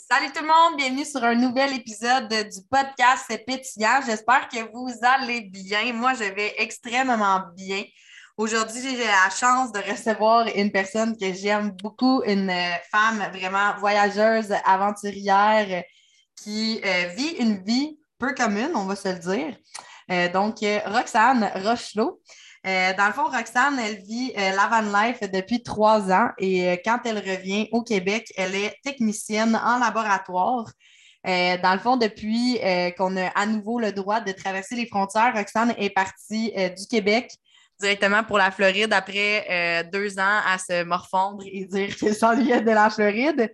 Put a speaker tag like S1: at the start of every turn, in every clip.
S1: Salut tout le monde, bienvenue sur un nouvel épisode du podcast Pétillant. J'espère que vous allez bien. Moi, je vais extrêmement bien. Aujourd'hui, j'ai la chance de recevoir une personne que j'aime beaucoup, une femme vraiment voyageuse, aventurière, qui euh, vit une vie peu commune, on va se le dire. Euh, donc, euh, Roxane Rochelot. Dans le fond, Roxane, elle vit la van life depuis trois ans et quand elle revient au Québec, elle est technicienne en laboratoire. dans le fond, depuis qu'on a à nouveau le droit de traverser les frontières, Roxane est partie du Québec directement pour la Floride après deux ans à se morfondre et dire qu'elle s'ennuyait de la Floride.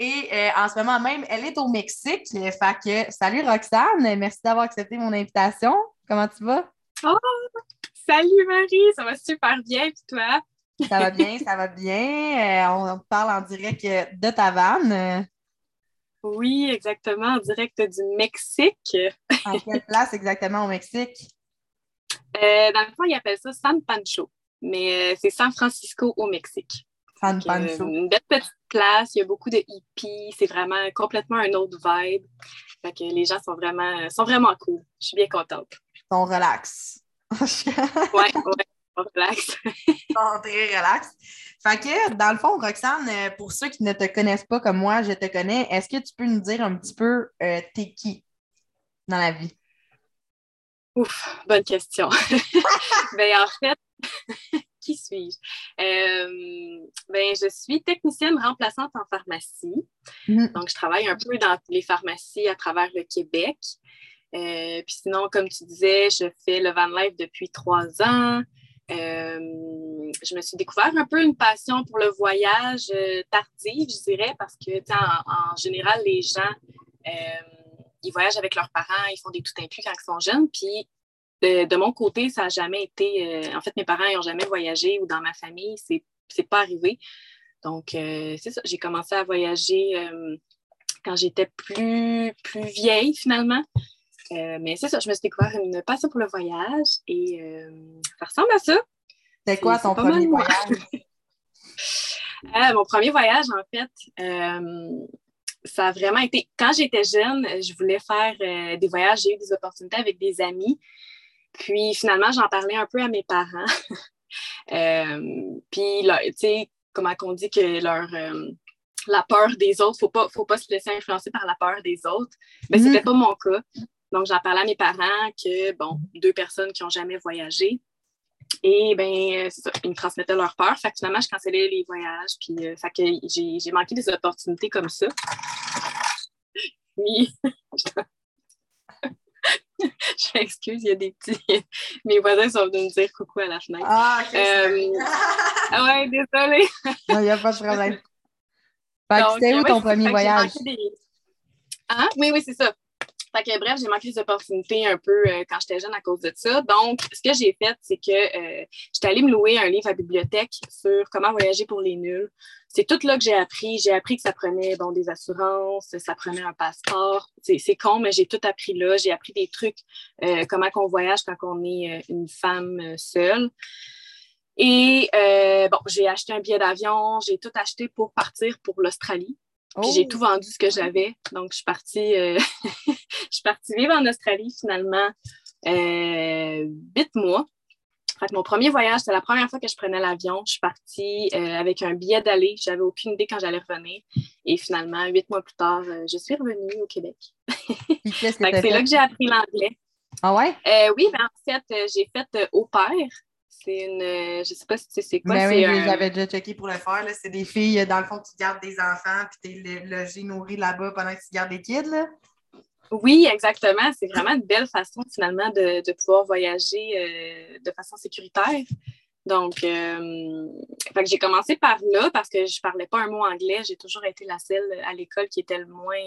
S1: Et euh, en ce moment même, elle est au Mexique. Fait que, salut Roxane, merci d'avoir accepté mon invitation. Comment tu vas?
S2: Oh, salut Marie, ça va super bien. Et toi?
S1: Ça va bien, ça va bien. Euh, on parle en direct de ta vanne.
S2: Oui, exactement, en direct du Mexique.
S1: à quelle place exactement au Mexique?
S2: Euh, dans le fond, ils appellent ça San Pancho, mais c'est San Francisco au Mexique.
S1: San Pancho.
S2: une belle petite place, il y a beaucoup de hippies, c'est vraiment complètement un autre vibe. Fait que les gens sont vraiment, sont vraiment cool. Je suis bien contente. Ils
S1: sont relax.
S2: ouais, ouais, relax.
S1: Très relax. Fait que, dans le fond, Roxane, euh, pour ceux qui ne te connaissent pas comme moi, je te connais, est-ce que tu peux nous dire un petit peu euh, t'es qui dans la vie?
S2: Ouf, bonne question. ben, en fait, qui suis-je? Euh, ben, je suis technicienne remplaçante en pharmacie. Mm-hmm. Donc, je travaille un peu dans les pharmacies à travers le Québec. Euh, puis sinon, comme tu disais, je fais le van life depuis trois ans. Euh, je me suis découvert un peu une passion pour le voyage tardif, je dirais, parce que en, en, général, les gens, ils voyagent avec leurs parents, ils font des tout inclus quand ils sont jeunes. Puis de, mon côté, ça n'a jamais été. Euh, en fait, mes parents n'ont jamais voyagé ou dans ma famille, c'est n'est pas arrivé. Donc, euh, c'est ça. J'ai commencé à voyager euh, quand j'étais plus, plus vieille, finalement. Mais c'est ça, je me suis découvert une passion pour le voyage et ça ressemble à ça.
S1: C'est quoi ton premier voyage?
S2: mon premier voyage, en fait, ça a vraiment été. Quand j'étais jeune, je voulais faire des voyages, j'ai eu des opportunités avec des amis. Puis finalement, j'en parlais un peu à mes parents. euh, puis, tu sais, comment on dit que leur. Euh, la peur des autres, il ne faut pas, se laisser influencer par la peur des autres. Mais ce n'était pas mon cas. Donc, j'en parlais à mes parents que, bon, deux personnes qui n'ont jamais voyagé. Et bien, ça, ils me transmettaient leur peur. Fait que finalement, je cancellais les voyages. Puis, euh, fait que j'ai manqué des opportunités comme ça. Oui. je m'excuse, il y a des petits. Mes voisins sont venus me dire coucou à la fenêtre.
S1: Ah, ok.
S2: Euh... ah ouais, désolée.
S1: non, il n'y a pas de problème. Fait c'était où ton premier voyage?
S2: Hein? Oui, oui, c'est ça. Fait que, bref, j'ai manqué des opportunités un peu euh, quand j'étais jeune à cause de ça. Donc, ce que j'ai fait, c'est que euh, j'étais allée me louer un livre à bibliothèque sur comment voyager pour les nuls. C'est tout là que j'ai appris. J'ai appris que ça prenait bon, des assurances, ça prenait un passeport. C'est con, mais j'ai tout appris là. J'ai appris des trucs, euh, comment qu'on voyage quand on est une femme seule. Et bon, j'ai acheté un billet d'avion, j'ai tout acheté pour partir pour l'Australie. Puis j'ai oh! tout vendu ce que j'avais. Donc, je suis partie, euh, je suis partie vivre en Australie finalement euh, huit mois. Fait mon premier voyage, c'était la première fois que je prenais l'avion. Je suis partie euh, avec un billet d'aller. J'avais aucune idée quand j'allais revenir. Et finalement, huit mois plus tard, je suis revenue au Québec. c'est là que j'ai appris l'anglais.
S1: Ah ouais?
S2: oui, ben, en fait, j'ai fait au pair. C'est une. Euh, je sais pas si tu sais c'est quoi.
S1: Ben oui, j'avais déjà checké pour le faire. C'est des filles, dans le fond, qui gardent des enfants puis tu es logé, nourri là-bas pendant que tu gardes des kids. Là.
S2: Oui, exactement. C'est vraiment une belle façon finalement de, de pouvoir voyager euh, de façon sécuritaire. Donc, euh, j'ai commencé par là parce que je parlais pas un mot anglais. J'ai toujours été la seule à l'école qui était le moins,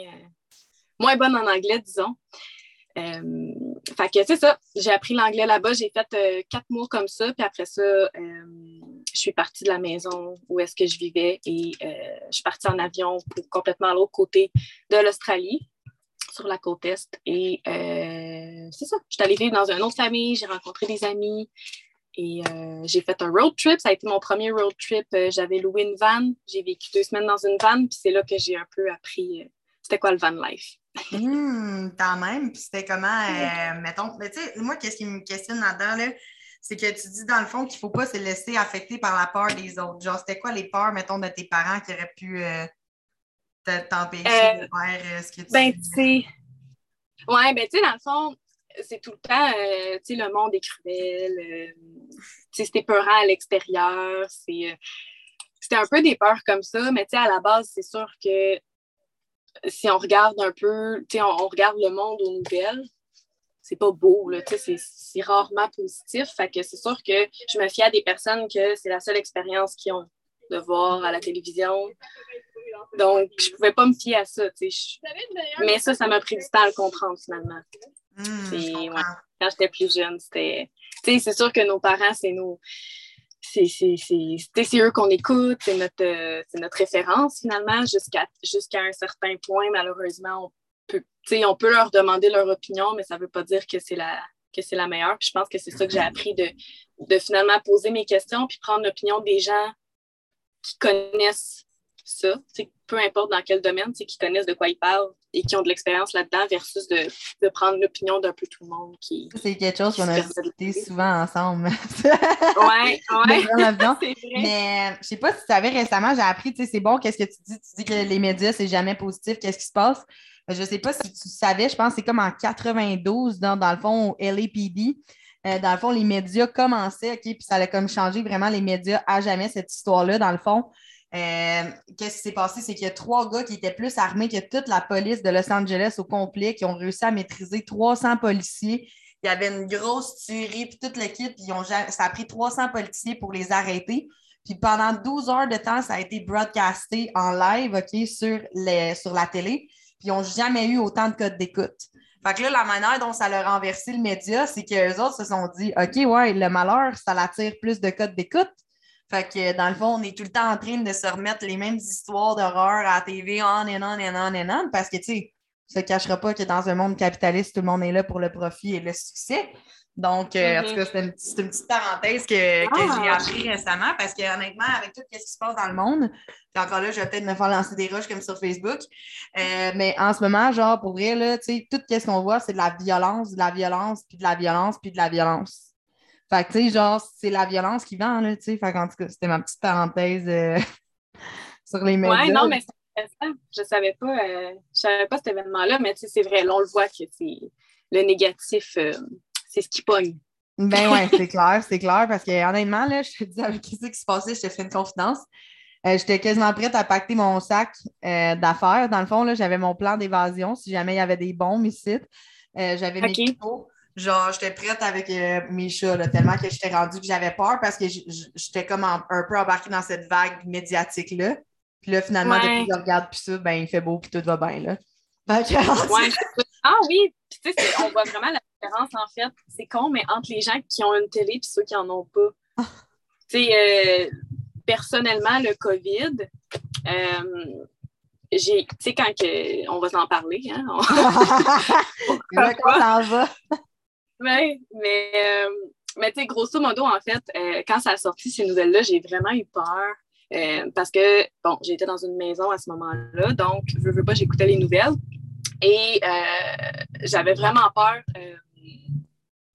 S2: moins bonne en anglais, disons. Euh, fait que c'est ça, j'ai appris l'anglais là-bas, j'ai fait euh, quatre mois comme ça, puis après ça, euh, je suis partie de la maison où est-ce que je vivais et je suis partie en avion pour complètement à l'autre côté de l'Australie, sur la côte Est. Et c'est ça, je suis allée vivre dans une autre famille, j'ai rencontré des amis et j'ai fait un road trip. Ça a été mon premier road trip. J'avais loué une van, j'ai vécu deux semaines dans une van, puis c'est là que j'ai un peu appris c'était quoi le van life.
S1: Hum, quand même. Puis c'était comment, euh, mettons, mais tu sais, moi, qu'est-ce qui me questionne là-dedans, là, c'est que tu dis dans le fond qu'il ne faut pas se laisser affecter par la peur des autres. Genre, c'était quoi les peurs, mettons, de tes parents qui auraient pu euh, t'empêcher de faire ce que tu
S2: Ben, tu sais. Ouais, ben, tu sais, dans le fond, c'est tout le temps, tu sais, le monde est cruel, tu sais, c'était peurant à l'extérieur, c'est c'était un peu des peurs comme ça, mais tu sais, à la base, c'est sûr que si on regarde un peu, tu sais, on, regarde le monde aux nouvelles, c'est pas beau, là, tu sais, c'est rarement positif. Fait que c'est sûr que je me fie à des personnes que c'est la seule expérience qu'ils ont de voir à la télévision. Donc, je pouvais pas me fier à ça, tu sais. Mais ça, ça m'a pris du temps à le comprendre, finalement.
S1: Mmh,
S2: quand j'étais plus jeune, c'était... Tu sais, c'est sûr que nos parents, c'est nos c'est eux qu'on écoute, c'est notre, euh, notre référence finalement, jusqu'à jusqu'à un certain point, malheureusement, on peut, on peut leur demander leur opinion, mais ça ne veut pas dire que c'est la, que c'est la meilleure. je pense que c'est ça que j'ai appris de, de finalement poser mes questions puis prendre l'opinion des gens qui connaissent ça, peu importe dans quel domaine, qui connaissent de quoi ils parlent et qui ont de l'expérience là-dedans versus de, de prendre l'opinion d'un peu tout le monde. Qui,
S1: c'est quelque chose qu'on a discuté souvent ensemble.
S2: oui, oui.
S1: Mais je sais pas si tu savais récemment, j'ai appris, tu sais, c'est bon, qu'est-ce que tu dis? Tu dis que les médias, c'est jamais positif, qu'est-ce qui se passe? Je sais pas si tu savais, je pense que c'est comme en 92, dans, dans le fond, au LAPD. Euh, dans le fond, les médias commençaient, OK, puis ça allait comme changer vraiment les médias à jamais, cette histoire-là, dans le fond. Euh, qu'est-ce qui s'est passé? C'est qu'il y a trois gars qui étaient plus armés que toute la police de Los Angeles au complet, qui ont réussi à maîtriser 300 policiers. Il y avait une grosse tuerie, puis toute l'équipe, ça a pris 300 policiers pour les arrêter. Puis pendant 12 heures de temps, ça a été broadcasté en live, OK, sur, sur la télé. Puis ils n'ont jamais eu autant de codes d'écoute. Fait que là, la manière dont ça leur a renversé le média, c'est qu'eux autres se sont dit OK, ouais, le malheur, ça l'attire plus de codes d'écoute. Fait que dans le fond, on est tout le temps en train de se remettre les mêmes histoires d'horreur à la TV, on et on et on et on, parce que tu sais, ça ne cachera pas que dans un monde capitaliste, tout le monde est là pour le profit et le succès. Donc, euh, en tout cas, c'est une, petite parenthèse que, j'ai ah! appris récemment parce que honnêtement, avec tout ce qui se passe dans le monde, puis encore là, je vais peut-être me faire lancer des rushs comme sur Facebook. Euh, mais en ce moment, genre, pour vrai, là, tu sais, tout ce qu'on voit, c'est de la violence, de la violence, puis de la violence, puis de la violence. Fait que, tu sais, genre, c'est la violence qui vend, là, tu sais. Fait qu'en tout cas, c'était ma petite parenthèse euh, sur les médias.
S2: Ouais, non, mais c'est intéressant. Je savais pas, euh, je savais pas cet événement-là, mais tu sais, c'est vrai, là, on le voit que c'est le négatif, euh, c'est ce qui pogne.
S1: Ben ouais, c'est clair, c'est clair, parce que honnêtement, là, je te dis avec ce qui se passait, je te fais une confidence. J'étais quasiment prête à pacter mon sac d'affaires. Dans le fond, j'avais mon plan d'évasion si jamais il y avait des bombes ici. j'avais mes Genre, j'étais prête avec euh, mes chats, tellement que j'étais rendue que j'avais peur parce que j'étais comme un peu embarquée dans cette vague médiatique-là. Puis là, finalement, depuis que je regarde plus ça, ben, il fait beau puis tout va bien, là.
S2: ouais. Ah oui, tu sais, on voit vraiment la différence, en fait. C'est con, mais entre les gens qui ont une télé et ceux qui n'en ont pas. Tu sais, euh, personnellement, le COVID, euh, j'ai, tu sais, quand que, on va s'en parler, hein? On...
S1: ça va?
S2: Mais, euh, mais grosso modo, en fait, euh, quand ça a sorti ces nouvelles-là, j'ai vraiment eu peur. Euh, parce que, bon, j'étais dans une maison à ce moment-là, donc, je veux pas, j'écoutais les nouvelles. Et j'avais vraiment peur,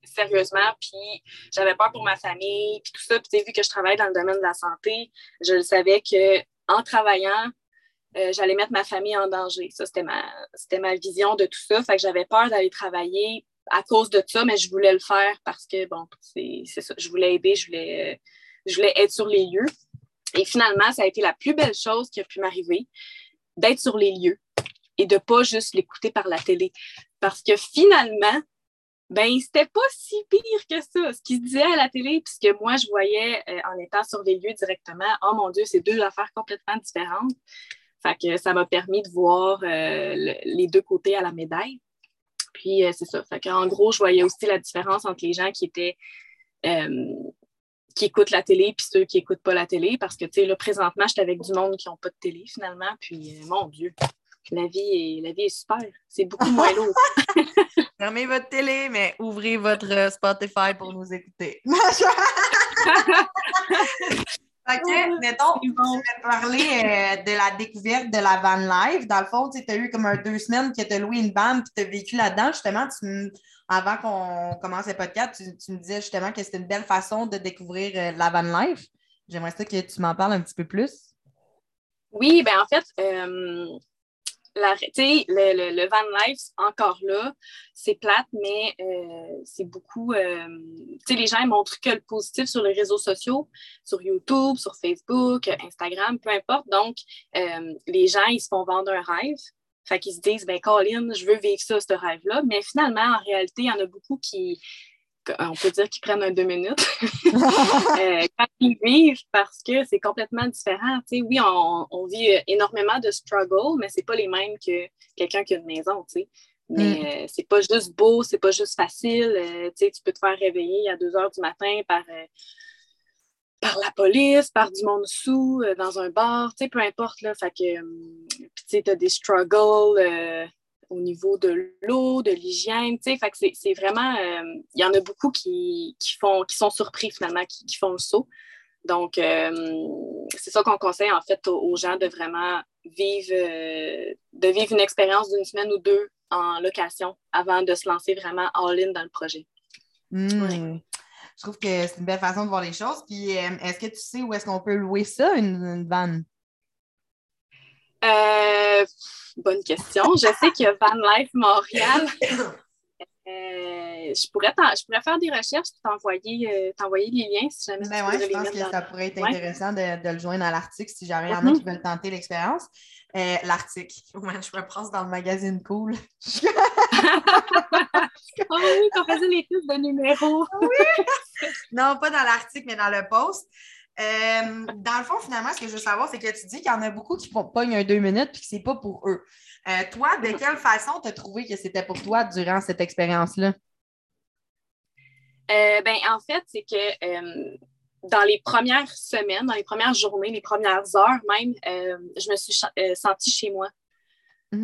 S2: sérieusement, puis j'avais peur pour ma famille, puis tout ça. Puis, vu que je travaille dans le domaine de la santé, je le savais que en travaillant, j'allais mettre ma famille en danger. Ça, c'était ma, ma vision de tout ça. Fait que j'avais peur d'aller travailler à cause de ça, mais je voulais le faire parce que, bon, c'est ça. Je voulais aider, je voulais, je voulais être sur les lieux. Et finalement, ça a été la plus belle chose qui a pu m'arriver, d'être sur les lieux et de pas juste l'écouter par la télé. Parce que finalement, ben, c'était pas si pire que ça. Ce qui se disait à la télé, puisque moi, je voyais euh, en étant sur les lieux directement, oh mon Dieu, c'est deux affaires complètement différentes. Fait que ça m'a permis de voir euh, les deux côtés à la médaille. Puis euh, c'est ça. en gros, je voyais aussi la différence entre les gens qui étaient euh, qui écoutent la télé puis ceux qui n'écoutent pas la télé. Parce que tu sais, là, présentement, j'étais avec du monde qui n'ont pas de télé finalement. Puis euh, mon Dieu, la vie est, la vie est super. C'est beaucoup moins lourd.
S1: Fermez votre télé, mais ouvrez votre Spotify pour nous écouter. Fait que, mettons, tu vas parler euh, de la découverte de la van life. Dans le fond, tu as eu comme un deux semaines que tu as loué une van et tu as vécu là-dedans. Justement, avant qu'on commence le podcast, tu, me disais justement que c'était une belle façon de découvrir euh, la van life. J'aimerais ça que tu m'en parles un petit peu plus.
S2: Oui, ben en fait, euh, le, le, van life, encore là, c'est plate, mais euh, c'est beaucoup. Euh, les gens montrent que le positif sur les réseaux sociaux, sur YouTube, sur Facebook, Instagram, peu importe. Donc, euh, les gens, ils se font vendre un rêve. Fait qu'ils se disent, ben Colin, je veux vivre ça, ce rêve-là. Mais finalement, en réalité, il y en a beaucoup qui, on peut dire qu'ils prennent un deux minutes euh, quand ils vivent parce que c'est complètement différent. oui, on, vit euh, énormément de struggle, mais c'est pas les mêmes que quelqu'un qui a une maison. Mais mm. euh, c'est pas juste beau, c'est pas juste facile. tu peux te faire réveiller à 2 heures du matin par, par la police, par du monde sous, dans un bar, peu importe. Là, fait que tu as des struggles au niveau de l'eau, de l'hygiène, tu sais, fait que c'est vraiment, euh, il y en a beaucoup qui, font, qui sont surpris finalement, qui, font le saut. Donc, euh, c'est ça qu'on conseille en fait aux, gens de vraiment vivre, euh, de vivre une expérience d'une semaine ou deux en location avant de se lancer vraiment all-in dans le projet.
S1: Hmm. Je trouve que c'est une belle façon de voir les choses. Puis, est-ce que tu sais où est-ce qu'on peut louer ça, une, une vanne?
S2: Euh, bonne question. Je sais qu'il y a Van Life Montréal. Euh, je, pourrais je pourrais faire des recherches et t'envoyer, euh, t'envoyer les liens si jamais
S1: ben ouais, je pense que ça pourrait être intéressant de, de, le joindre à l'article si jamais il y en a qui mm-hmm. veulent tenter l'expérience. Euh, l'article. je me prends dans le magazine cool.
S2: oh oui, qu'on faisait les de numéros.
S1: oui! Non, pas dans l'article, mais dans le post. Euh, dans le fond, finalement, ce que je veux savoir, c'est que tu dis qu'il y en a beaucoup qui font pas un deux minutes et que c'est pas pour eux. Euh, toi, de quelle façon tu as trouvé que c'était pour toi durant cette expérience-là?
S2: Euh, ben, en fait, c'est que dans les premières semaines, dans les premières journées, les premières heures même, je me suis sentie chez moi.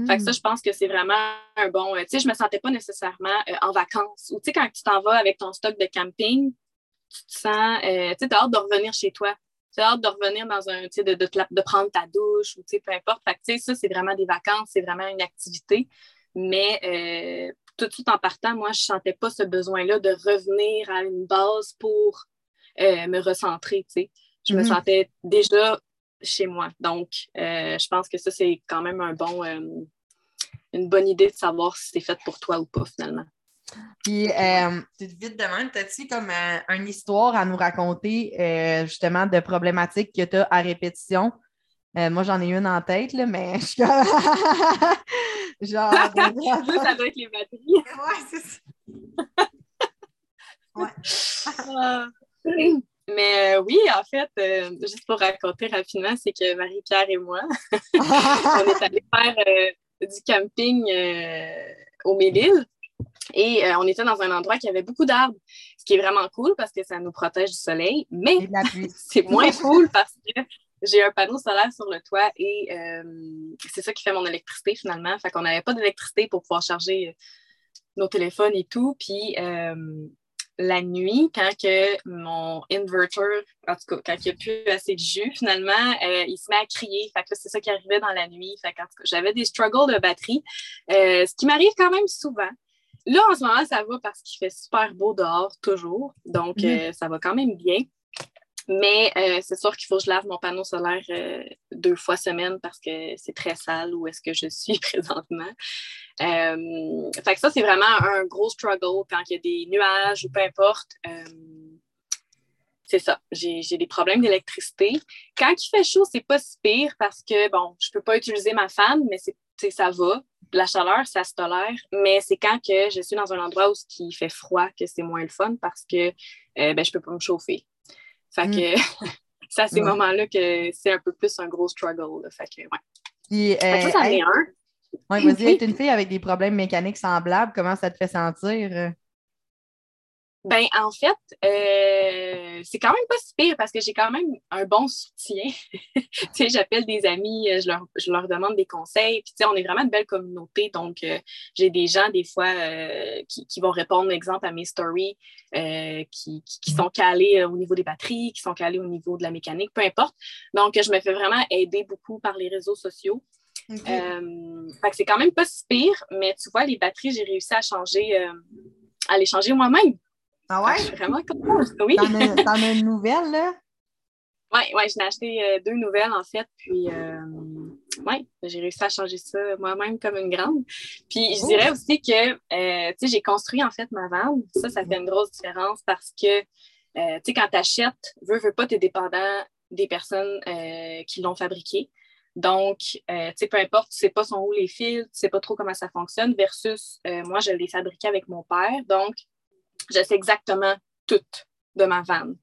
S2: Fait que ça, je pense que c'est vraiment un bon. tu sais, je me sentais pas nécessairement en vacances. Ou tu sais, quand tu t'en vas avec ton stock de camping, tu te sens, euh, tu as hâte de revenir chez toi. Tu as hâte de revenir dans un, tu sais, de, de, de, prendre ta douche ou, tu sais, peu importe. Fait que, tu sais, ça, c'est vraiment des vacances, c'est vraiment une activité. Mais euh, tout de suite en partant, moi, je ne sentais pas ce besoin-là de revenir à une base pour euh, me recentrer, tu sais. Je me mm-hmm. sentais déjà chez moi. Donc, je pense que ça, c'est quand même un bon, une bonne idée de savoir si c'est fait pour toi ou pas, finalement.
S1: Puis, euh, vite de même, as-tu comme euh, une histoire à nous raconter, euh, justement, de problématiques que tu as à répétition? Euh, moi, j'en ai une en tête, là, mais je
S2: Genre. ça doit être les batteries.
S1: Ouais, c'est ça.
S2: ouais. Mais oui, en fait, juste pour raconter rapidement, c'est que Marie-Pierre et moi, on est allés faire du camping au Mélile. Et euh, on était dans un endroit qui avait beaucoup d'arbres, ce qui est vraiment cool parce que ça nous protège du soleil, mais c'est moins cool parce que j'ai un panneau solaire sur le toit et euh, c'est ça qui fait mon électricité finalement. Fait qu'on n'avait pas d'électricité pour pouvoir charger euh, nos téléphones et tout. Puis la nuit, quand que mon inverter, en tout cas, quand il n'y a plus assez de jus, finalement, il se met à crier. Fait que c'est ça qui arrivait dans la nuit. Fait que, j'avais des struggles de batterie, ce qui m'arrive quand même souvent. Là, en ce moment, ça va parce qu'il fait super beau dehors, toujours. Donc, mhm. euh, ça va quand même bien. Mais euh, c'est sûr qu'il faut que je lave mon panneau solaire euh, deux fois semaine parce que c'est très sale où est-ce que je suis présentement. fait que ça, c'est vraiment un gros struggle quand il y a des nuages ou peu importe. c'est ça, j'ai des problèmes d'électricité. Quand il fait chaud, c'est pas si pire parce que, bon, je peux pas utiliser ma fan, mais ça va la chaleur, ça se tolère, mais c'est quand que je suis dans un endroit où il fait froid que c'est moins le fun parce que euh, ben, je ne peux pas me chauffer. Fait que mm. c'est à ces moments-là que c'est un peu plus un gros struggle. Fait que, ouais.
S1: ça, ça un. Ouais, vas-y, être une fille avec des problèmes mécaniques semblables, comment ça te fait sentir?
S2: Ben, en fait, euh, c'est quand même pas si pire parce que j'ai quand même un bon soutien. tu sais, j'appelle des amis, euh, je leur, je leur, demande des conseils. Puis, tu sais, on est vraiment une belle communauté. Donc, euh, j'ai des gens, des fois, euh, qui, qui, vont répondre, exemple, à mes stories, euh, qui, qui, sont calés au niveau des batteries, qui sont calés au niveau de la mécanique, peu importe. Donc, je me fais vraiment aider beaucoup par les réseaux sociaux. Okay. fait que c'est quand même pas si pire, mais tu vois, les batteries, j'ai réussi à changer, à les changer moi-même.
S1: Ah ouais?
S2: Je suis vraiment contente. Oui.
S1: T'en as, as, une nouvelle, là?
S2: Oui, ouais, j'en ai acheté euh, deux nouvelles, en fait. Puis, euh, oui, j'ai réussi à changer ça moi-même comme une grande. Puis, je dirais aussi que, euh, tu sais, j'ai construit, en fait, ma vanne. Ça, ça fait une grosse différence parce que, tu sais, quand tu achètes, veux, veux pas, tu es dépendant des personnes qui l'ont fabriqué. Donc, tu sais, peu importe, tu sais pas son où les fils, tu sais pas trop comment ça fonctionne, versus moi, je l'ai fabriqué avec mon père. Donc, je sais exactement tout de ma vanne.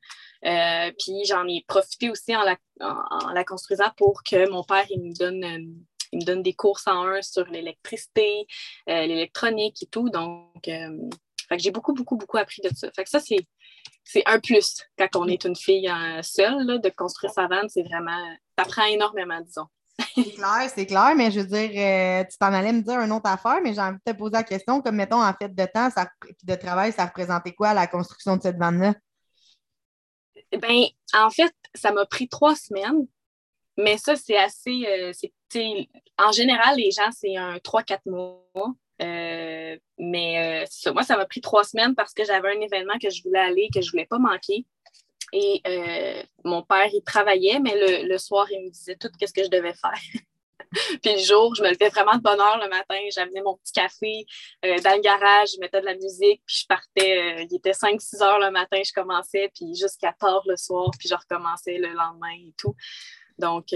S2: Euh, puis j'en ai profité aussi en la, construisant pour que mon père il me donne, euh, il me donne des cours en un sur l'électricité, euh, l'électronique et tout. Donc, euh, j'ai beaucoup, beaucoup, beaucoup appris de ça. Ça, c'est, un plus quand on est une fille seule, de construire sa vanne. C'est vraiment, t'apprends énormément, disons.
S1: C'est clair, c'est clair, mais je veux dire, euh, tu t'en allais me dire une autre affaire, mais j'ai envie de te poser la question, comme mettons, en fait, de temps ça, de travail, ça représentait quoi la construction de cette vanne-là?
S2: Ben, en fait, ça m'a pris trois semaines, mais ça, c'est assez. Euh, en général, les gens, c'est un 3-4 mois. Euh, mais moi, ça m'a pris trois semaines parce que j'avais un événement que je voulais aller, que je voulais pas manquer. Et euh, mon père, il travaillait, mais le, le, soir, il me disait tout ce que je devais faire. puis le jour, je me levais vraiment de bonne heure le matin. J'amenais mon petit café euh, dans le garage, je mettais de la musique, puis je partais. Euh, il était 5-6 heures le matin, je commençais, puis jusqu'à tard le soir, puis je recommençais le lendemain et tout. Donc,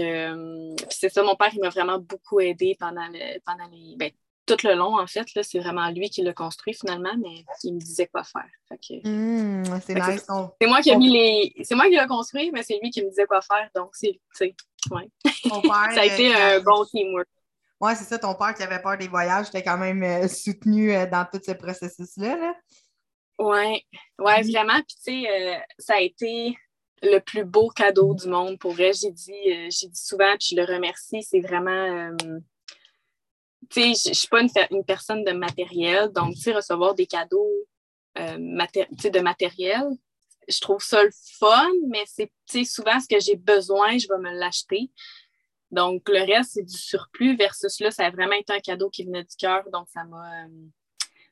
S2: c'est ça, mon père, il m'a vraiment beaucoup aidé pendant, le, pendant les, ben, tout le long, en fait. C'est vraiment lui qui l'a construit finalement, mais il me disait quoi faire.
S1: Mmh, c'est nice.
S2: C'est moi qui ai mis les. C'est moi qui l'ai construit, mais c'est lui qui me disait quoi faire. Donc, c'est. Ouais. ça a été un bon teamwork.
S1: Oui, c'est ça, ton père qui avait peur des voyages, t'es quand même euh, soutenu euh, dans tout ce processus-là. Là.
S2: Oui, ouais, mmh. vraiment. Puis, tu sais, euh, ça a été le plus beau cadeau du monde. Pour vrai, j'ai dit, j'ai dit souvent, puis je le remercie. C'est vraiment je ne suis pas une, une, personne de matériel, donc, recevoir des cadeaux euh, maté de matériel, je trouve ça le fun, mais c'est, tu sais, souvent ce que j'ai besoin, je vais me l'acheter. Donc, le reste, c'est du surplus versus là, ça a vraiment été un cadeau qui venait du cœur, donc ça m'a... Euh,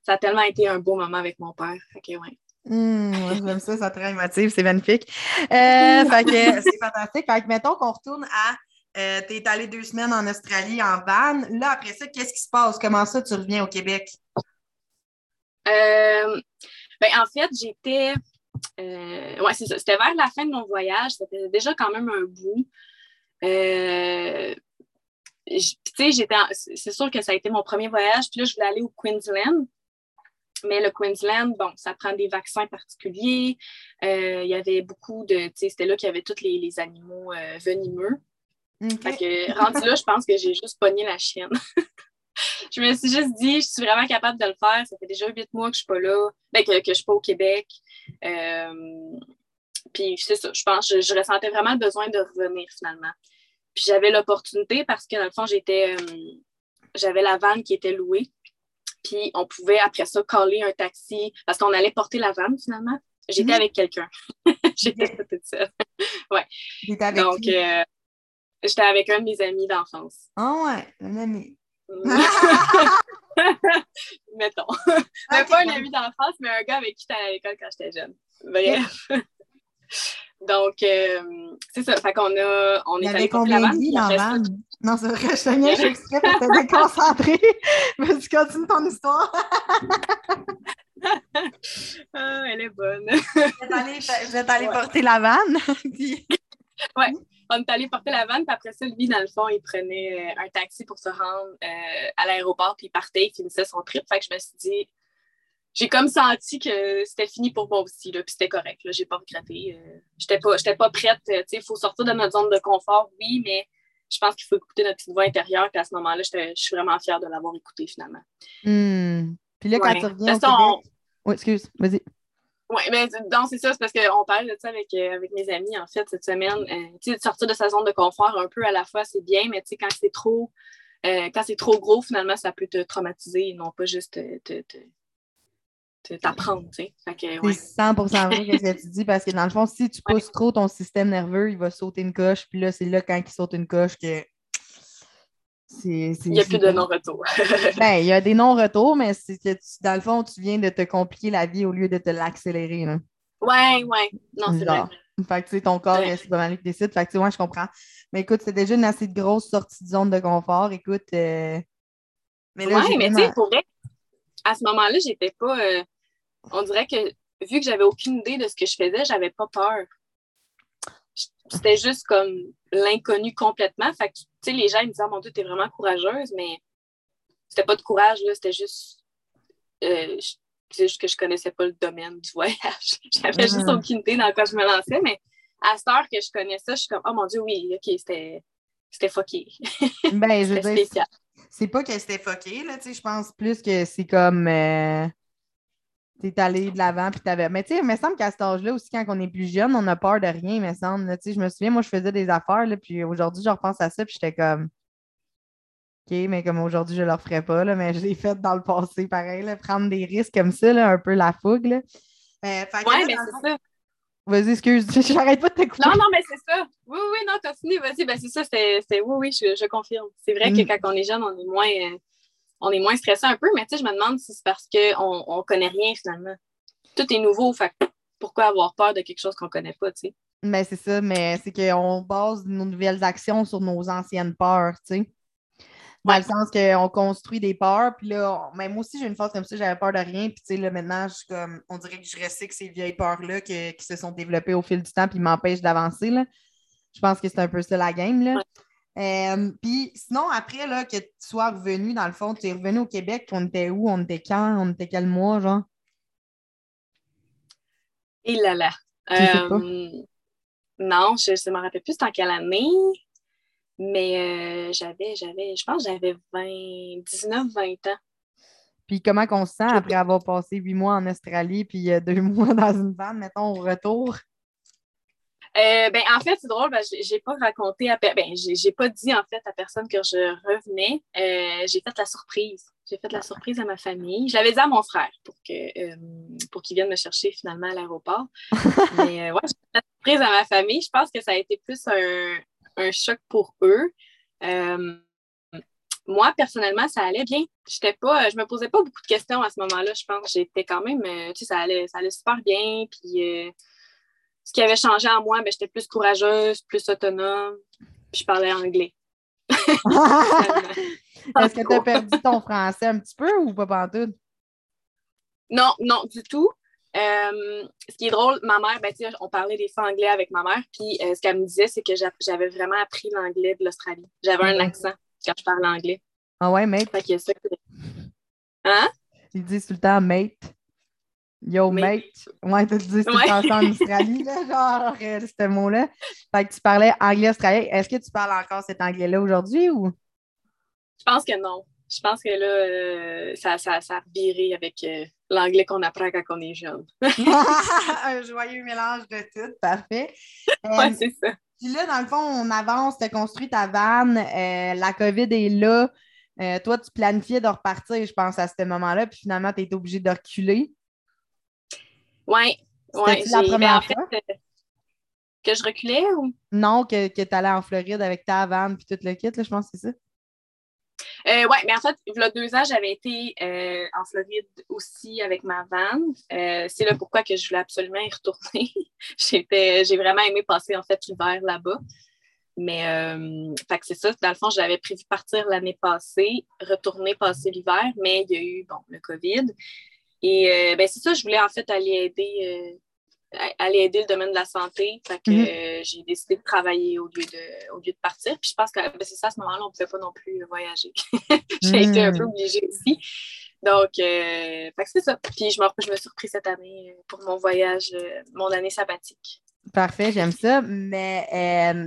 S2: ça a tellement été un beau moment avec mon père. OK, ouais.
S1: Mmh, j'aime ça, ça très émotif, c'est magnifique. Euh, fait que c'est fantastique. Fait que mettons qu'on retourne à euh, tu es allé deux semaines en Australie en van. Là, après ça, qu'est-ce qui se passe? Comment ça, tu reviens au Québec?
S2: Euh, ben, en fait, j'étais. Euh, ouais, c'est ça. C'était vers la fin de mon voyage. C'était déjà quand même un bout. Sais, C'est sûr que ça a été mon premier voyage. Puis là, je voulais aller au Queensland. Mais le Queensland, bon, ça prend des vaccins particuliers. Il y avait beaucoup de. C'était là qu'il y avait tous les animaux venimeux. Okay. Fait que, rendu là, je pense que j'ai juste pogné la chienne. je me suis juste dit, je suis vraiment capable de le faire. Ça fait déjà huit mois que je suis pas là, ben, que, que je suis pas au Québec. Euh, puis c'est ça, je pense, je, je, ressentais vraiment le besoin de revenir finalement. Puis j'avais l'opportunité parce que dans le fond, j'étais, euh, j'avais la vanne qui était louée. Puis on pouvait après ça coller un taxi parce qu'on allait porter la vanne finalement. J'étais mmh. avec quelqu'un. J'étais toute seule. ouais.
S1: Avec
S2: Donc, euh, J'étais avec un de mes amis d'enfance.
S1: Ah oh ouais, un ami.
S2: Mettons. Okay, pas un ami d'enfance, mais un gars avec qui j'étais à l'école quand j'étais jeune. Bref. Donc, euh, c'est ça. Fait qu'on a. On
S1: Il est allé combien de vies dans la Non, c'est vrai, je tenais, je suis exprès pour te déconcentrer. Vas-y, continue ton histoire.
S2: ah, elle est bonne.
S1: Je vais t'aller ouais. porter la vanne. Puis...
S2: Ouais on est allé porter la vanne, puis après ça, lui, dans le fond, il prenait euh, un taxi pour se rendre euh, à l'aéroport, puis il partait, il finissait son trip. Fait que je me suis dit, j'ai comme senti que c'était fini pour moi aussi, là, puis c'était correct, là, j'ai pas regretté. Euh, j'étais pas, pas prête, tu sais, il faut sortir de notre zone de confort, oui, mais je pense qu'il faut écouter notre petite voix intérieure, puis à ce moment-là, je suis vraiment fière de l'avoir écouté, finalement.
S1: Mmh. Puis là, quand ouais. tu reviens au Québec... On... Oui, excuse, vas-y.
S2: Oui, mais non, c'est ça, c'est parce qu'on parle de ça avec, euh, avec mes amis, en fait, cette semaine. Euh, tu sais, sortir de sa zone de confort un peu à la fois, c'est bien, mais tu sais, quand c'est trop, euh, quand c'est trop gros, finalement, ça peut te traumatiser et non pas juste te, t'apprendre, tu sais. C'est 100%
S1: vrai ce que tu dis, parce que dans le fond, si tu pousses trop ton système nerveux, il va sauter une coche, puis là, c'est là, quand il saute une coche, que
S2: il n'y a plus de non-retour.
S1: ben, il y a des non-retours, mais c'est que dans le fond, tu viens de te compliquer la vie au lieu de te l'accélérer.
S2: Oui, oui. Non, c'est vrai.
S1: Fait que, tu sais, ton corps, c'est pas mal qui décide. Fait que, tu sais, je comprends. Mais écoute, c'est déjà une assez grosse sortie de zone de confort. Écoute. Euh...
S2: Mais là, mais tu sais, pour vrai, à ce moment-là, j'étais pas. Euh, on dirait que, vu que j'avais aucune idée de ce que je faisais, j'avais pas peur. C'était juste comme l'inconnu complètement. Fait que, tu sais, les gens ils me disaient, oh, mon Dieu, t'es vraiment courageuse, mais c'était pas de courage, là, c'était juste. Euh, c'est juste que je connaissais pas le domaine du voyage. J'avais juste mm-hmm. aucune idée dans quoi je me lançais, mais à cette heure que je connais ça, je suis comme, oh mon Dieu, oui, OK, c'était, c'était fucké.
S1: Ben, je veux dire, c'est pas que c'était fucké, là, tu sais, je pense plus que c'est comme. Euh, t'es allé de l'avant, puis t'avais. Mais tu sais, il me semble qu'à cet âge-là aussi, quand on est plus jeune, on a peur de rien, il me semble. Tu sais, je me souviens, moi, je faisais des affaires, là, puis aujourd'hui, je repense à ça, puis j'étais comme. OK, mais comme aujourd'hui, je ne le referais pas, là, mais je l'ai fait dans le passé, pareil, là, prendre des risques comme ça, là, un peu la fougue. Là.
S2: Euh, ouais, mais c'est ça.
S1: Vas-y, excuse, j'arrête pas de t'écouter.
S2: Non, non, mais c'est ça. Oui, oui, non, continue, vas-y. Ben, c'est ça, c'est, oui, oui, je, je confirme. C'est vrai que mm. quand on est jeune, on est moins. Euh, on est moins stressé un peu, mais tu sais, je me demande si c'est parce qu'on ne connaît rien finalement. Tout est nouveau, fait pourquoi avoir peur de quelque chose qu'on ne connaît pas, tu sais?
S1: Mais c'est ça, mais c'est qu'on base nos nouvelles actions sur nos anciennes peurs, tu sais. Dans le sens qu'on construit des peurs, puis là, même aussi, j'ai une phase comme ça, j'avais peur de rien, puis tu sais, là, maintenant, je comme, on dirait que je recycle ces vieilles peurs-là qui se sont développées au fil du temps, puis m'empêchent d'avancer, là. Je pense que c'est un peu ça la game, là. Euh, puis sinon, après là, que tu sois revenu, dans le fond, tu es revenu au Québec, on était où? On était quand? On était quel mois, genre?
S2: Et là là. Euh, non, je ne me rappelle plus en quelle année, mais euh, j'avais, j'avais, je pense que j'avais 19, 20 ans.
S1: Puis comment on se sent après avoir passé huit mois en Australie puis deux mois dans une vanne, mettons, au retour?
S2: Euh, ben, en fait, c'est drôle, ben, j'ai pas raconté à ben, j'ai pas dit en fait à personne que je revenais. Euh, j'ai fait la surprise. J'ai fait la surprise à ma famille. Je l'avais dit à mon frère pour que euh, pour qu'il vienne me chercher finalement à l'aéroport. Mais ouais, j'ai fait la surprise à ma famille. Je pense que ça a été plus un, un choc pour eux. moi, personnellement, ça allait bien. J'étais pas, je me posais pas beaucoup de questions à ce moment-là. Je pense j'étais quand même, tu sais, ça allait, ça allait super bien. Puis ce qui avait changé en moi, ben, j'étais plus courageuse, plus autonome, puis je parlais anglais.
S1: Est-ce que tu as perdu ton français un petit peu ou pas pantoute?
S2: Non, non, du tout. Euh, ce qui est drôle, ma mère, ben, on parlait des fois anglais avec ma mère, puis euh, ce qu'elle me disait, c'est que j'avais vraiment appris l'anglais de l'Australie. J'avais un accent quand je parlais anglais.
S1: Ah ouais, mate?
S2: Fait que ça... Hein?
S1: Ils disent tout le temps mate. Yo, mate. Ouais, tu dis que tu ouais. en Australie, là, genre, euh, ce mot-là. Fait que tu parlais anglais-australien. Est-ce que tu parles encore cet anglais-là aujourd'hui ou?
S2: Je pense que non. Je pense que là, euh, ça, ça, ça a reviré avec euh, l'anglais qu'on apprend quand on est jeune.
S1: Un joyeux mélange de tout, parfait.
S2: oui, c'est ça.
S1: Puis là, dans le fond, on avance, tu as construit ta vanne, la COVID est là. toi, tu planifiais de repartir, je pense, à ce moment-là, puis finalement, tu es obligé de reculer.
S2: Oui. Ouais, la première fois? Euh, que je reculais ou?
S1: Non, que, que tu allais en Floride avec ta vanne puis tout le kit, là, je pense que c'est ça.
S2: Euh, oui, mais en fait, il y a deux ans, j'avais été euh, en Floride aussi avec ma vanne. c'est là pourquoi que je voulais absolument y retourner. j'ai vraiment aimé passer en fait l'hiver là-bas. Mais fait que c'est ça. Dans le fond, j'avais prévu partir l'année passée, retourner passer l'hiver, mais il y a eu bon, le COVID. Et euh, ben, c'est ça, je voulais en fait aller aider, euh, aller aider le domaine de la santé. Fait que mhm. euh, j'ai décidé de travailler au lieu de, au lieu de partir. Puis je pense que ben, c'est ça, à ce moment-là, on ne pouvait pas non plus voyager. j'ai été un peu mhm. obligée aussi. Donc, c'est ça. Puis je me, je me suis repris cette année pour mon voyage, mon année sabbatique.
S1: Parfait, j'aime ça. Mais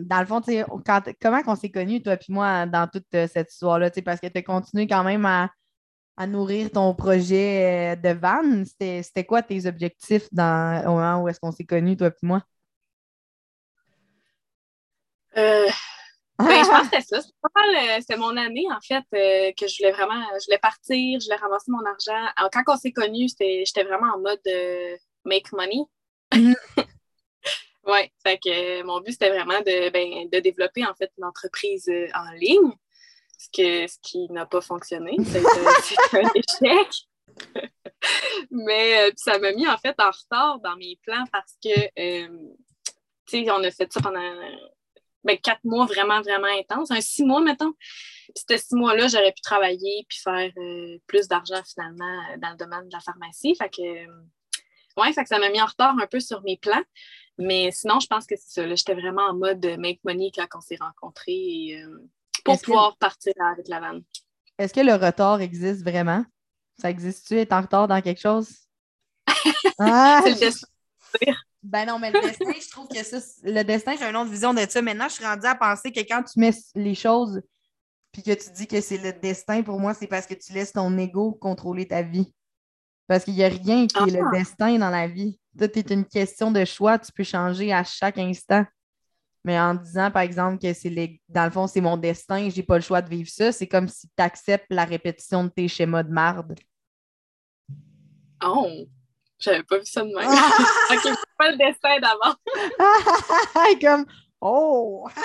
S1: dans le fond, quand, comment on s'est connus, toi et moi, dans toute cette histoire-là? Parce que tu as continué quand même à à nourrir ton projet euh, de van. C'était quoi tes objectifs dans, au moment où est-ce qu'on s'est connus, toi et moi?
S2: Euh, ben, je pense que c'était ça. C'était mon année, en fait, euh, que je voulais vraiment, je voulais partir, je voulais ramasser mon argent. Alors, quand on s'est connus, j'étais vraiment en mode make money. Mm-hmm. oui, fait que mon but, c'était vraiment de, ben, de développer, en fait, une entreprise en ligne ce, que, ce qui n'a pas fonctionné. C'est un échec. Mais euh, ça m'a mis en fait en retard dans mes plans parce que, euh, tu sais, on a fait ça pendant ben, quatre mois vraiment, vraiment intenses, un six mois, mettons. Puis, ces six mois-là, j'aurais pu travailler puis faire euh, plus d'argent finalement dans le domaine de la pharmacie. Fait que, ouais, fait que ça m'a mis en retard un peu sur mes plans. Mais sinon, je pense que c'est ça. J'étais vraiment en mode make money quand on s'est rencontrés. Et, pour pouvoir partir avec la vanne.
S1: Est-ce que le retard existe vraiment? Ça existe-tu être en retard dans quelque chose?
S2: ah, c'est le destin.
S1: Ben non, mais le destin, je trouve que ça, le destin, j'ai une autre vision de ça. Maintenant, je suis rendue à penser que quand tu mets les choses puis que tu dis que c'est le destin, pour moi, c'est parce que tu laisses ton ego contrôler ta vie. Parce qu'il n'y a rien qui est le ah. destin dans la vie. Tout est une question de choix. Tu peux changer à chaque instant. Mais en disant, par exemple, que c'est les... dans le fond, c'est mon destin, j'ai pas le choix de vivre ça, c'est comme si tu acceptes la répétition de tes schémas de marde.
S2: Oh! J'avais pas vu ça de même. ok, c'est pas le destin d'avant.
S1: comme Oh!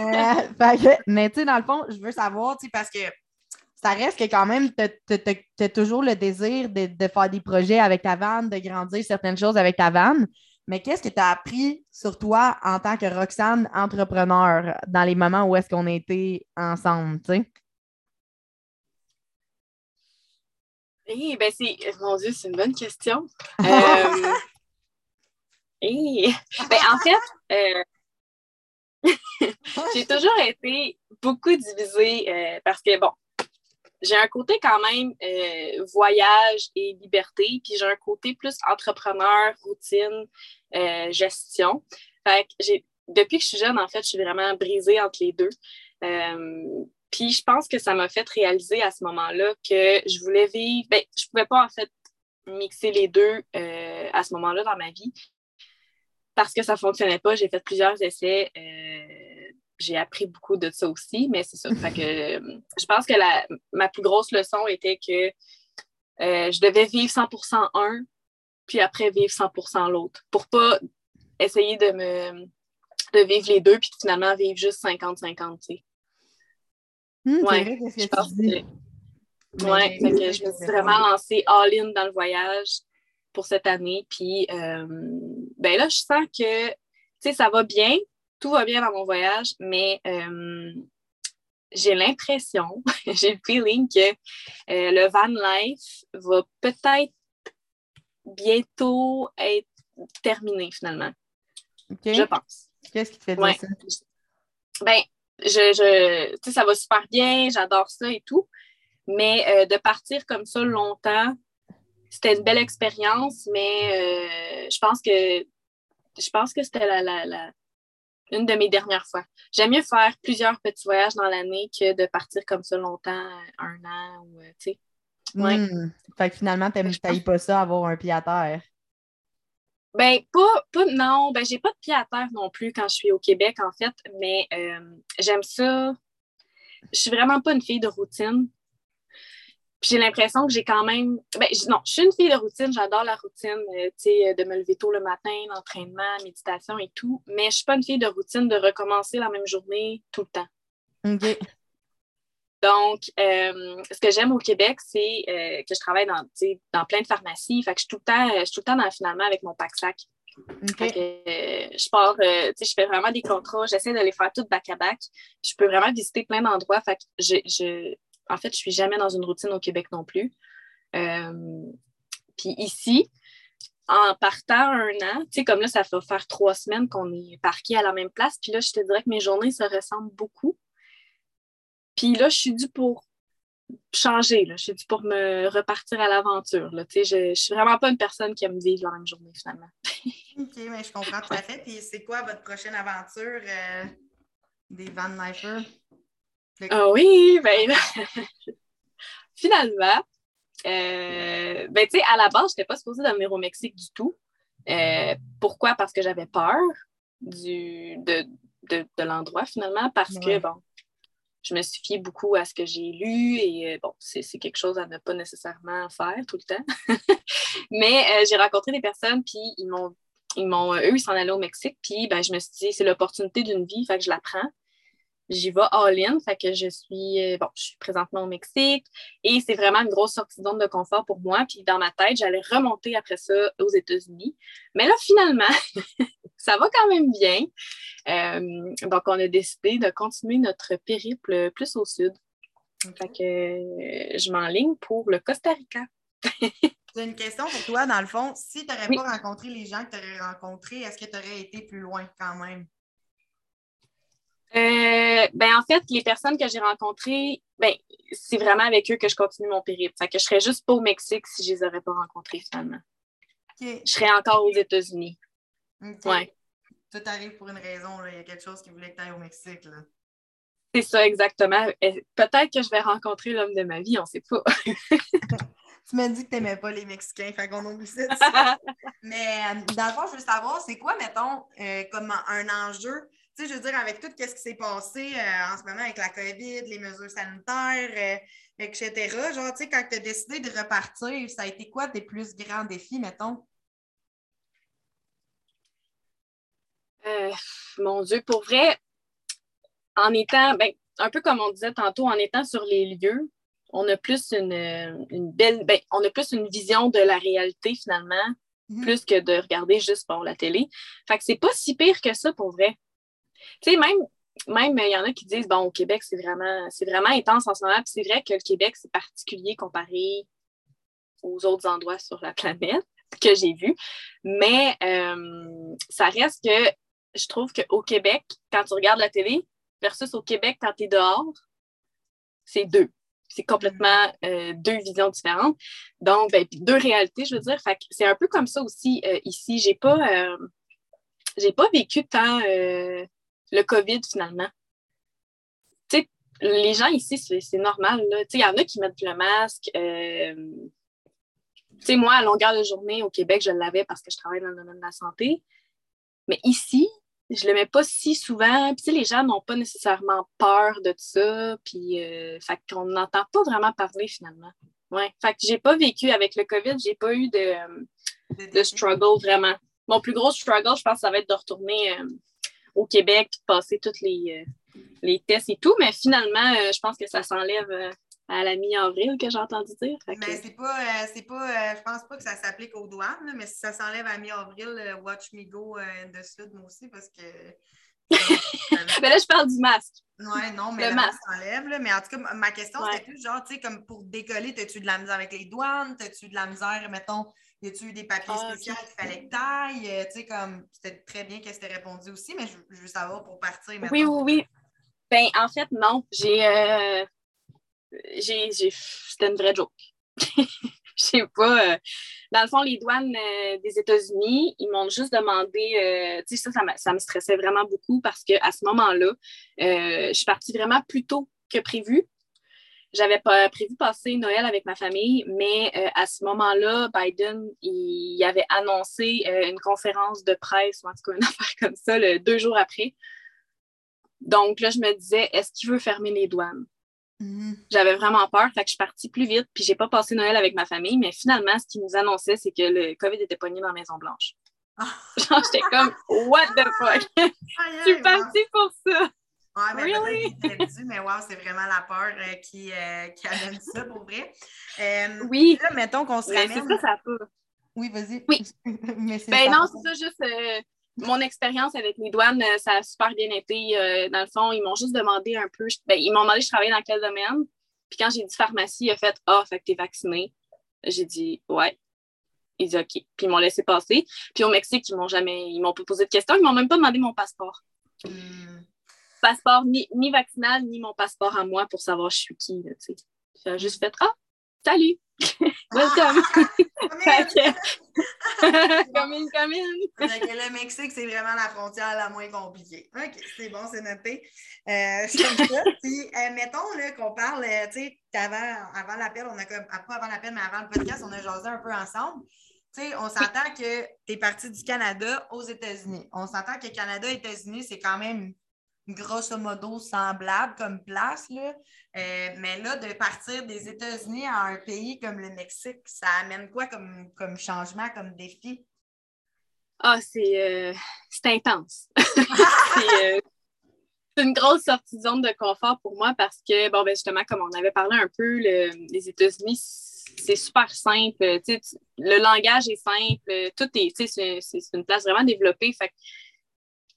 S1: Euh, mais tu sais, dans le fond, je veux savoir, tu sais, parce que ça reste que quand même, tu as, toujours le désir de, de, faire des projets avec ta vanne, de grandir certaines choses avec ta vanne. Mais qu'est-ce que tu as appris sur toi en tant que Roxane entrepreneur dans les moments où est-ce qu'on était ensemble, tu sais?
S2: Eh, ben c'est. Mon Dieu, c'est une bonne question. euh... eh, ben, en fait, euh, j'ai toujours été beaucoup divisée euh, parce que, bon, j'ai un côté quand même euh, voyage et liberté, puis j'ai un côté plus entrepreneur, routine, euh, gestion. Fait que depuis que je suis jeune, en fait, je suis vraiment brisée entre les deux. Euh, puis je pense que ça m'a fait réaliser à ce moment-là que je voulais vivre. Ben, je pouvais pas en fait mixer les deux à ce moment-là dans ma vie parce que ça fonctionnait pas. J'ai fait plusieurs essais j'ai appris beaucoup de ça aussi, mais c'est ça. Fait que, euh, je pense que la, ma plus grosse leçon était que euh, je devais vivre 100% un, puis après vivre 100% l'autre, pour pas essayer de me de vivre les deux, puis finalement vivre juste 50-50, tu sais.
S1: Mmh, ouais, je pense que,
S2: ouais, que je me suis vraiment lancée all-in dans le voyage pour cette année. Puis, euh, ben là, je sens que, tu sais, ça va bien, tout va bien dans mon voyage, mais euh, j'ai l'impression, j'ai le feeling que euh, le van life va peut-être bientôt être terminé finalement. Je pense.
S1: Qu'est-ce qui te fait dire ça?
S2: Ben, je, je ça va super bien, j'adore ça et tout, mais euh, de partir comme ça longtemps, c'était une belle expérience, mais je pense que je pense que c'était la, la une de mes dernières fois. J'aime mieux faire plusieurs petits voyages dans l'année que de partir comme ça longtemps, un an ou, euh, tu sais. Ouais.
S1: Hmm. Fait que finalement, t'aimes pas ça, avoir un pied à terre.
S2: Ben, pas, pas non, ben, j'ai pas de pied à terre non plus quand je suis au Québec, en fait, mais euh, j'aime ça. Je suis vraiment pas une fille de routine j'ai l'impression que j'ai quand même. Ben, non, je suis une fille de routine, j'adore la routine, euh, tu sais, euh, de me lever tôt le matin, l'entraînement, méditation et tout. Mais je suis pas une fille de routine de recommencer la même journée tout le temps.
S1: OK.
S2: Donc, euh, ce que j'aime au Québec, c'est que je travaille dans, dans plein de pharmacies. Fait que je suis tout le temps, je suis tout le temps dans, finalement avec mon pack-sac. je pars, tu sais, je fais vraiment des contrats, j'essaie de les faire toutes back-à-back. Je peux vraiment visiter plein d'endroits. Fait que je, je, en fait, je suis jamais dans une routine au Québec non plus. Euh, puis ici, en partant un an, tu sais, comme là, ça va faire trois semaines qu'on est parqué à la même place. Puis là, je te dirais que mes journées se ressemblent beaucoup. Puis là, je suis due pour changer. Là. Je suis due pour me repartir à l'aventure. Tu sais, je, ne suis vraiment pas une personne qui aime vivre la même journée, finalement.
S1: OK, mais je comprends tout à fait. Puis c'est quoi votre prochaine aventure euh, des Van Lifer?
S2: Ah oui, ben finalement, euh, ben, tu sais, à la base, je n'étais pas supposée de venir au Mexique du tout. Euh, pourquoi? Parce que j'avais peur du, de, de, l'endroit, finalement, parce que, bon, je me suis fiée beaucoup à ce que j'ai lu et, euh, bon, c'est quelque chose à ne pas nécessairement faire tout le temps. Mais j'ai rencontré des personnes, puis ils m'ont, ils m'ont, eux, ils s'en allaient au Mexique, puis ben, je me suis dit, c'est l'opportunité d'une vie, fait que je la prends j'y vais all-in. Fait que je suis, euh, bon, je suis présentement au Mexique et c'est vraiment une grosse sortie d'onde de confort pour moi. Puis dans ma tête, j'allais remonter après ça aux États-Unis. Mais là, finalement, ça va quand même bien. Euh, donc, on a décidé de continuer notre périple plus au sud. Fait que euh, je m'enligne pour le Costa Rica.
S1: J'ai une question pour toi, dans le fond. Si tu n'aurais pas rencontré les gens que tu aurais rencontrés, est-ce que tu aurais été plus loin quand même?
S2: Euh, ben, en fait, les personnes que j'ai rencontrées, ben, c'est vraiment avec eux que je continue mon périple. Fait que je serais juste pas au Mexique si je les aurais pas rencontrés finalement. Je serais encore aux États-Unis. Ouais.
S1: Tout arrive pour une raison. Il y a quelque chose qui voulait que tu ailles au Mexique.
S2: C'est ça, exactement. Peut-être que je vais rencontrer l'homme de ma vie, on ne sait pas.
S1: tu m'as dit que tu n'aimais pas les Mexicains, fait qu'on oublie ça. Mais euh, dans le fond, je veux savoir, c'est quoi, mettons, euh, comme un enjeu tu sais, je veux dire, avec tout ce qui s'est passé euh, en ce moment avec la COVID, les mesures sanitaires, euh, etc., genre, tu sais, quand tu as décidé de repartir, ça a été quoi tes plus grands défis, mettons?
S2: Euh, mon Dieu, pour vrai, en étant, ben, un peu comme on disait tantôt, en étant sur les lieux, on a plus une, belle, ben, on a plus une vision de la réalité finalement, mhm. plus que de regarder juste pour la télé. Fait que c'est pas si pire que ça pour vrai. Tu sais, même, même il y en a qui disent, bon, au Québec, c'est vraiment, c'est vraiment intense en ce moment. Puis c'est vrai que le Québec, c'est particulier comparé aux autres endroits sur la planète que j'ai vus. Mais euh, ça reste que je trouve qu'au Québec, quand tu regardes la télé versus au Québec quand tu es dehors, c'est deux. C'est complètement euh, deux visions différentes. Donc, ben, deux réalités, je veux dire. c'est un peu comme ça aussi euh, ici. J'ai pas, j'ai pas vécu tant le COVID finalement. Tu sais, les gens ici, c'est normal. Il y en a qui mettent le masque. Euh, tu sais, moi, à longueur de journée au Québec, je l'avais parce que je travaille dans le domaine de la santé. Mais ici, je le mets pas si souvent. Puis, les gens n'ont pas nécessairement peur de ça. Puis, euh, fait qu'on n'entend pas vraiment parler finalement. Ouais. Fait que j'ai pas vécu avec le COVID, j'ai pas eu de, de struggle vraiment. Mon plus gros struggle, je pense, ça va être de retourner euh, au Québec, de passer tous les, euh, les tests et tout. Mais finalement, euh, je pense que ça s'enlève euh, à la mi-avril que j'ai entendu dire.
S1: Mais c'est pas, c'est pas je pense pas que ça s'applique aux douanes, mais si ça s'enlève à mi-avril, watch me go de sud, moi aussi, parce que.
S2: mais là, je parle du masque.
S1: Oui, non, mais le, masque s'enlève. Mais en tout cas, ma question, c'était plus genre, tu sais, comme pour décoller, as-tu de la misère avec les douanes? As-tu de la misère, mettons, y a-tu eu des papiers ah, spéciaux qu'il fallait que tu euh, tu sais, comme, c'était très bien qu'elle s'était répondu aussi, mais je, veux savoir pour partir.
S2: Maintenant. Oui, oui, oui. Ben, en fait, non. J'ai. Euh, j'ai, c'était une vraie joke. Je sais pas. Euh, dans le fond, les douanes des États-Unis, ils m'ont juste demandé. tu sais, ça, ça, me stressait vraiment beaucoup parce qu'à ce moment-là, je suis partie vraiment plus tôt que prévu. J'avais pas prévu passer Noël avec ma famille, mais euh, à ce moment-là, Biden, il, avait annoncé euh, une conférence de presse, ou en tout cas une affaire comme ça, le, deux jours après. Donc là, je me disais, est-ce qu'il veut fermer les douanes? Mm-hmm. J'avais vraiment peur, fait que je suis partie plus vite, puis j'ai pas passé Noël avec ma famille, mais finalement, ce qu'il nous annonçait, c'est que le COVID était pogné dans la Maison-Blanche. Ah. Genre, j'étais comme, what the fuck? je suis partie pour ça.
S1: Ouais, mais really? mais wow, c'est vraiment la peur euh, qui, euh, qui, amène ça pour vrai. Euh,
S2: oui.
S1: Là, mettons qu'on se ramène.
S2: C'est ça, ça peut.
S1: Oui, vas-y.
S2: Oui. ben non, c'est ça, juste mon expérience avec les douanes, ça a super bien été. dans le fond, ils m'ont juste demandé un peu. Ben, ils m'ont demandé je travaillais dans quel domaine. Puis quand j'ai dit pharmacie, il a fait Ah, fait que t'es vacciné. J'ai dit Ouais. Ils dit OK. Puis ils m'ont laissé passer. Puis au Mexique, ils m'ont jamais. Ils m'ont pas posé de questions. Ils m'ont même pas demandé mon passeport. Hmm passeport ni, ni, vaccinal, ni mon passeport à moi pour savoir je suis qui. J'ai juste fait Ah, Salut! Welcome!
S1: Commune, commune! le Mexique, c'est vraiment la frontière la moins compliquée. OK, c'est bon, c'est noté. Euh, ça. Puis, euh, mettons qu'on parle, euh, tu sais, avant, avant l'appel, on a comme, pas avant l'appel, mais avant le podcast, on a jasé un peu ensemble. Tu sais, on s'entend que tu es parti du Canada aux États-Unis. On s'entend que Canada et États-Unis, c'est quand même grosso modo semblable comme place. Là. Euh, mais là, de partir des États-Unis à un pays comme le Mexique, ça amène quoi comme, comme changement, comme défi?
S2: Ah, c'est euh, intense. Euh, c'est une grosse sortie de zone de confort pour moi parce que, bon, ben justement, comme on avait parlé un peu, les États-Unis, c'est super simple. le langage est simple. Tout est, c'est une place vraiment développée.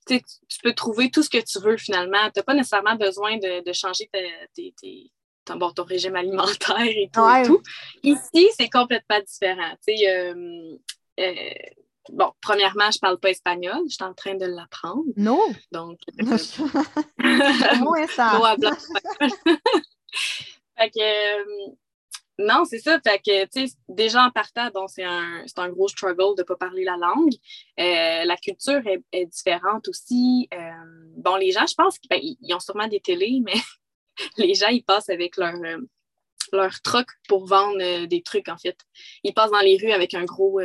S2: Tu peux trouver tout ce que tu veux finalement. Tu n'as pas nécessairement besoin de, changer ton, régime alimentaire et tout. Ici, c'est complètement différent. Euh, euh, bon, premièrement, je ne parle pas espagnol. Je suis en train de l'apprendre.
S1: Non.
S2: Donc,
S1: euh, ça?
S2: fait que, non, c'est ça. Fait que, tu sais, déjà en partant, bon, c'est un, un, gros struggle de ne pas parler la langue. Euh, la culture est, différente aussi. Euh, bon, les gens, je pense qu'ils ben, ont sûrement des télés, mais les gens, ils passent avec leur, euh, leur truck pour vendre des trucs, en fait. Ils passent dans les rues avec un gros,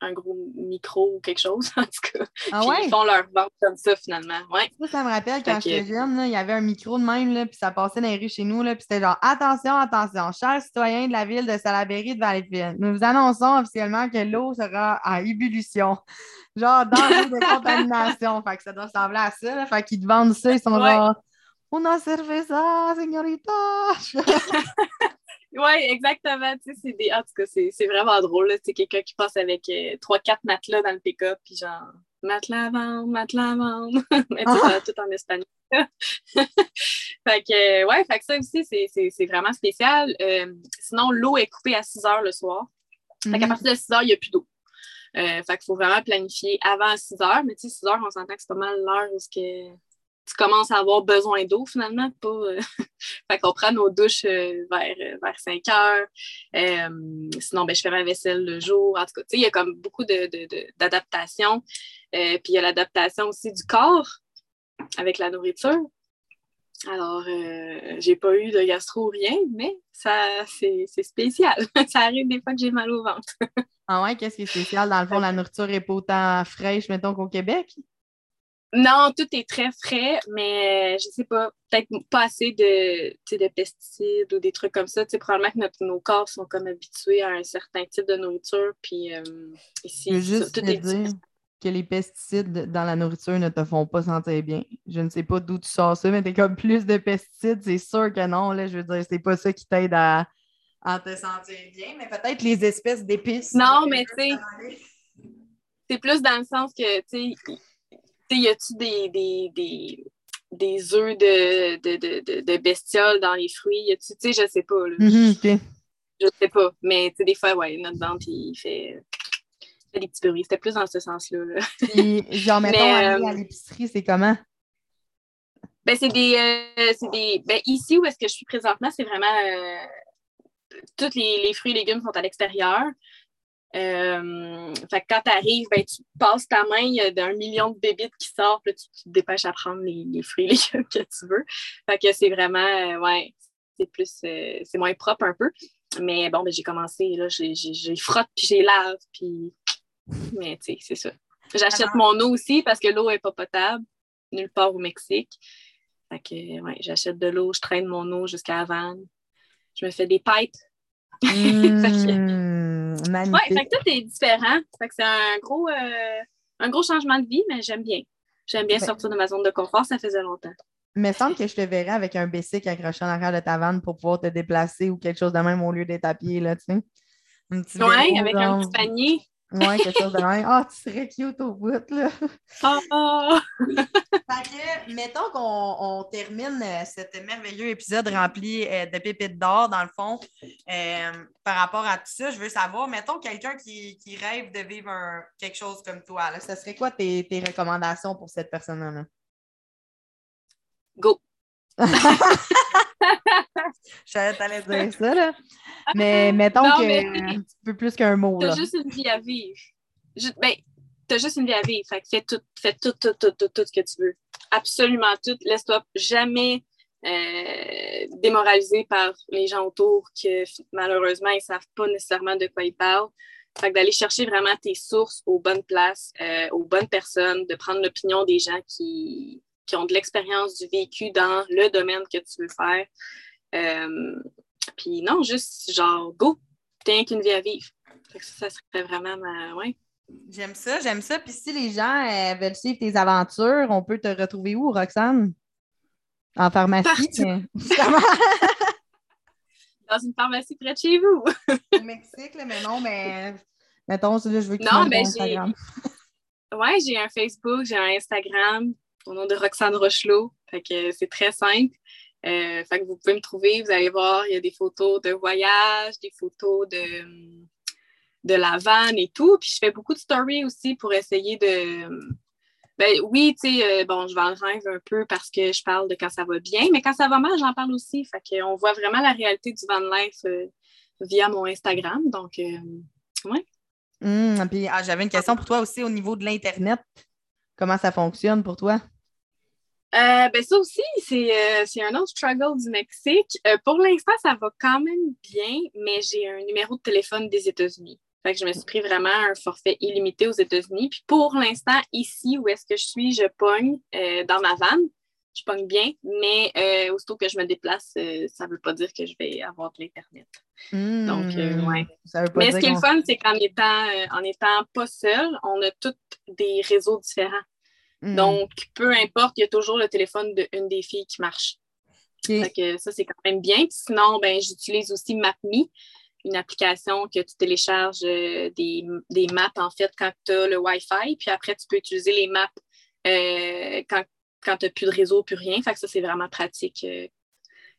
S2: un gros micro ou quelque chose, en tout cas. Ah ils font leur vente comme ça, finalement. Ouais.
S1: Ça, ça me rappelle quand j'étais jeune, il y avait un micro de même, là, puis ça passait dans les rues chez nous, là, puis c'était genre Attention, attention, chers citoyens de la ville de Salaberry de Valleyfield, nous vous annonçons officiellement que l'eau sera en ébullition. Genre dans l'eau de contamination. fait que ça doit ressembler à ça. Là. Fait qu'ils te vendent ça, ils sont genre Una cerveza, señorita!
S2: Oui, exactement. c'est des... En tout cas, c'est vraiment drôle. C'est quelqu'un qui passe avec euh, trois, quatre matelas dans le pick-up, puis genre, matelas à vendre, matelas à vendre. Mais ah! tout en espagnol. fait que, ouais, fait que ça aussi, c'est vraiment spécial. Euh, sinon, l'eau est coupée à 6 heures le soir. Fait qu'à mm-hmm. partir de 6 heures, il n'y a plus d'eau. Euh, fait qu'il faut vraiment planifier avant 6 heures. Mais tu sais, 6 heures, on s'entend que c'est pas mal l'heure où tu commences à avoir besoin d'eau finalement. Pas, euh, fait qu'on prend nos douches euh, vers, euh, vers 5 heures. sinon, ben, je fais ma vaisselle le jour. En tout cas, il y a comme beaucoup d'adaptation. De, puis il y a l'adaptation aussi du corps avec la nourriture. Alors, j'ai pas eu de gastro ou rien, mais ça, c'est spécial. ça arrive des fois que j'ai mal au ventre.
S1: ah ouais, qu'est-ce qui est spécial? Dans le fond, la nourriture n'est pas autant fraîche, mettons, qu'au Québec?
S2: Non, tout est très frais, mais euh, je sais pas, peut-être pas assez de, de pesticides ou des trucs comme ça. probablement que notre, nos corps sont comme habitués à un certain type de nourriture. Puis euh, ici,
S1: je juste tout est dire que les pesticides dans la nourriture ne te font pas sentir bien. Je ne sais pas d'où tu sors ça, mais t'es comme plus de pesticides, c'est sûr que non. Là, je veux dire, c'est pas ça qui t'aide à, à te sentir bien, mais peut-être les espèces d'épices.
S2: Non, mais tu sais, c'est plus dans le sens que, tu sais, y a-tu des, des, des, des œufs de, de, de, de, bestioles dans les fruits? Y a-tu, tu sais, je sais pas. Là.
S1: Mm-hmm,
S2: je sais pas. Mais, tu sais, des fois, ouais, notre dente, il fait, des petits bruits. C'était plus dans ce sens-là. Là.
S1: Puis, genre, mettons, aller à euh, l'épicerie, c'est comment?
S2: Ben, c'est des, euh, des. Ben, ici où est-ce que je suis présentement, c'est vraiment. Euh, tous les, les, fruits et légumes sont à l'extérieur. Euh, fait que quand tu arrives, ben, tu passes ta main, il y a un million de bébites qui sortent, puis tu, te dépêches à prendre les, les fruits et légumes que tu veux. Fait que c'est vraiment, euh, ouais, c'est plus, euh, c'est moins propre un peu. Mais bon, ben, j'ai commencé, là, j'ai frotte, puis j'ai lave, puis. Mais tu sais, c'est ça. J'achète mon eau aussi parce que l'eau n'est pas potable nulle part au Mexique. Fait que, ouais, j'achète de l'eau, je traîne mon eau jusqu'à Havane. Je me fais des pipes.
S1: Mmh.
S2: Oui, fait que tout est différent. Fait que c'est un gros, euh, un gros changement de vie, mais j'aime bien. J'aime bien sortir de ma zone de confort, ça faisait longtemps.
S1: Il me semble que je te verrais avec un bicycle accroché en arrière de ta vanne pour pouvoir te déplacer ou quelque chose de même au lieu à pied, là, tu sais.
S2: Oui, avec un petit panier.
S1: Oui, quelque chose de même. Ah, tu serais cute au bout, là?
S2: Oh!
S1: fait que, mettons qu'on termine euh, cet merveilleux épisode rempli euh, de pépites d'or, dans le fond, euh, par rapport à tout ça, je veux savoir, mettons quelqu'un qui, rêve de vivre quelque chose comme toi, là, ce serait quoi tes, tes recommandations pour cette personne-là?
S2: Go!
S1: Je que dire ça, là. mais mettons que un peu plus qu'un mot.
S2: T'as juste une vie à vivre. ben, t'as juste une vie à vivre. Fait que fais tout, fais tout, tout, tout, tout, tout ce que tu veux. Absolument tout. Laisse-toi jamais euh, démoraliser par les gens autour que malheureusement, ils ne savent pas nécessairement de quoi ils parlent. Fait d'aller chercher vraiment tes sources aux bonnes places, euh, aux bonnes personnes, de prendre l'opinion des gens qui, qui ont de l'expérience du vécu dans le domaine que tu veux faire. Euh, puis non, juste genre, go, t'as qu'une vie à vivre. ça, serait vraiment ma. Ouais.
S1: J'aime ça, j'aime ça. Puis si les gens euh, veulent suivre tes aventures, on peut te retrouver où, Roxane? En pharmacie?
S2: Dans une pharmacie près de chez vous.
S1: Au Mexique, mais non, mais mettons, je veux que
S2: Non, mais j'ai. Ouais, j'ai un Facebook, j'ai un Instagram au nom de Roxane Rochelot. Fait que c'est très simple. Euh, fait que vous pouvez me trouver, vous allez voir, il y a des photos de voyage, des photos de, de la vanne et tout. Puis je fais beaucoup de stories aussi pour essayer de. Ben oui, tu sais, euh, bon, je vais en rêve un peu parce que je parle de quand ça va bien, mais quand ça va mal, j'en parle aussi. Fait qu'on voit vraiment la réalité du van life euh, via mon Instagram. Donc, ouais.
S1: Hum, puis ah, j'avais une question pour toi aussi au niveau de l'Internet. Comment ça fonctionne pour toi?
S2: Euh, ben ça aussi, euh, c'est un autre struggle du Mexique. Euh, pour l'instant, ça va quand même bien, mais j'ai un numéro de téléphone des États-Unis. Fait que je me suis pris vraiment un forfait illimité aux États-Unis. Puis pour l'instant, ici, où est-ce que je suis, je pogne dans ma vanne. Je pogne bien, mais aussitôt que je me déplace, ça ne veut pas dire que je vais avoir de l'Internet. Donc,
S1: hmm.
S2: ouais. Mais ce qui est le fun, c'est qu'en étant, en étant pas seul, on a tous des réseaux différents. Mm. Donc, peu importe, il y a toujours le téléphone d'une des filles qui marche. ça, c'est quand même bien. sinon, ben, j'utilise aussi MapMe, une application que tu télécharges euh, des, maps, en fait, quand tu as le Wi-Fi. Puis après, tu peux utiliser les maps euh, quand, quand tu n'as plus de réseau, plus rien. Fait que ça, c'est vraiment pratique euh,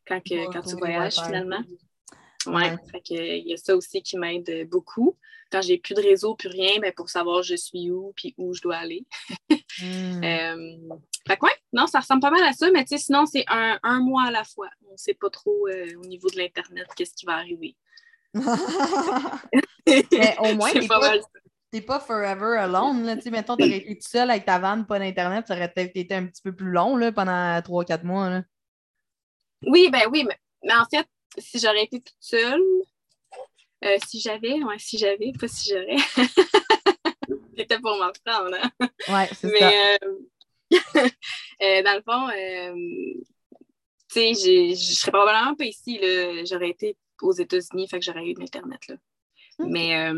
S2: quand, quand tu voyages, finalement. Oui, il y a ça aussi qui m'aide beaucoup. Quand j'ai plus de réseau, plus rien, ben, pour savoir je suis où puis où je dois aller. Hmm. Euh, fait que non, ça ressemble pas mal à ça, mais sinon, c'est un, mois à la fois. On ne sait pas trop euh, au niveau de l'Internet qu'est-ce qui va arriver.
S1: mais au moins, t'es pas, pas, pas forever alone. Là. Mettons, tu aurais été tout seul avec ta vanne, pas d'Internet, ça aurait peut-être été un petit peu plus long là, pendant 3-4 mois. Là.
S2: Oui, ben oui, mais en fait, si j'aurais été toute seule, euh, si j'avais, ouais, si j'avais, pas si j'aurais. C'était pour m'en prendre. Hein?
S1: Ouais, c'est ça.
S2: Euh, euh, dans le fond, tu sais, je serais probablement pas ici. J'aurais été aux États-Unis, fait que j'aurais eu de l'Internet. Là. Mais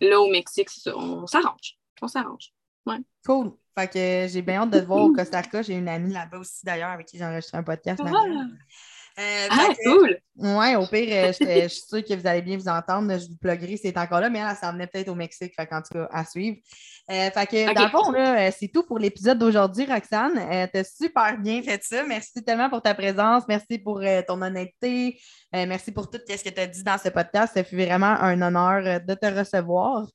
S2: là, au Mexique, on s'arrange. On s'arrange. Ouais.
S1: Cool. Fait que j'ai bien hâte de te voir au Costa Rica. J'ai une amie là-bas aussi, d'ailleurs, avec qui j'enregistre un podcast.
S2: Ah. Euh, ah, cool!
S1: Oui, au pire, euh, je, suis sûre que vous allez bien vous entendre. Je vous pluguerai, c'est encore là, mais elle, ça venait peut-être au Mexique, fait en tout cas, à suivre. Euh, fait que, dans le fond, c'est tout pour l'épisode d'aujourd'hui, Roxane. tu as super bien fait ça. Merci tellement pour ta présence. Merci pour ton honnêteté. merci pour tout ce que tu as dit dans ce podcast. Ça fut vraiment un honneur de te recevoir.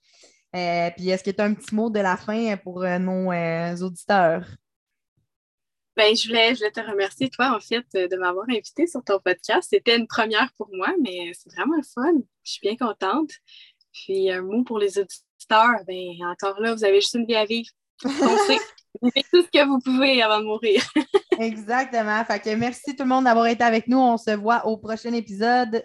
S1: puis, est-ce que tu as un petit mot de la fin pour nos auditeurs?
S2: Ben, je voulais, je voulais te remercier, toi, en fait, de m'avoir invité sur ton podcast. C'était une première pour moi, mais c'est vraiment le fun. Je suis bien contente. Puis, un mot pour les auditeurs, ben, encore là, vous avez juste une vie à vivre. Foncez. faites tout ce que vous pouvez avant de mourir.
S1: Exactement. Fait que merci tout le monde d'avoir été avec nous. On se voit au prochain épisode.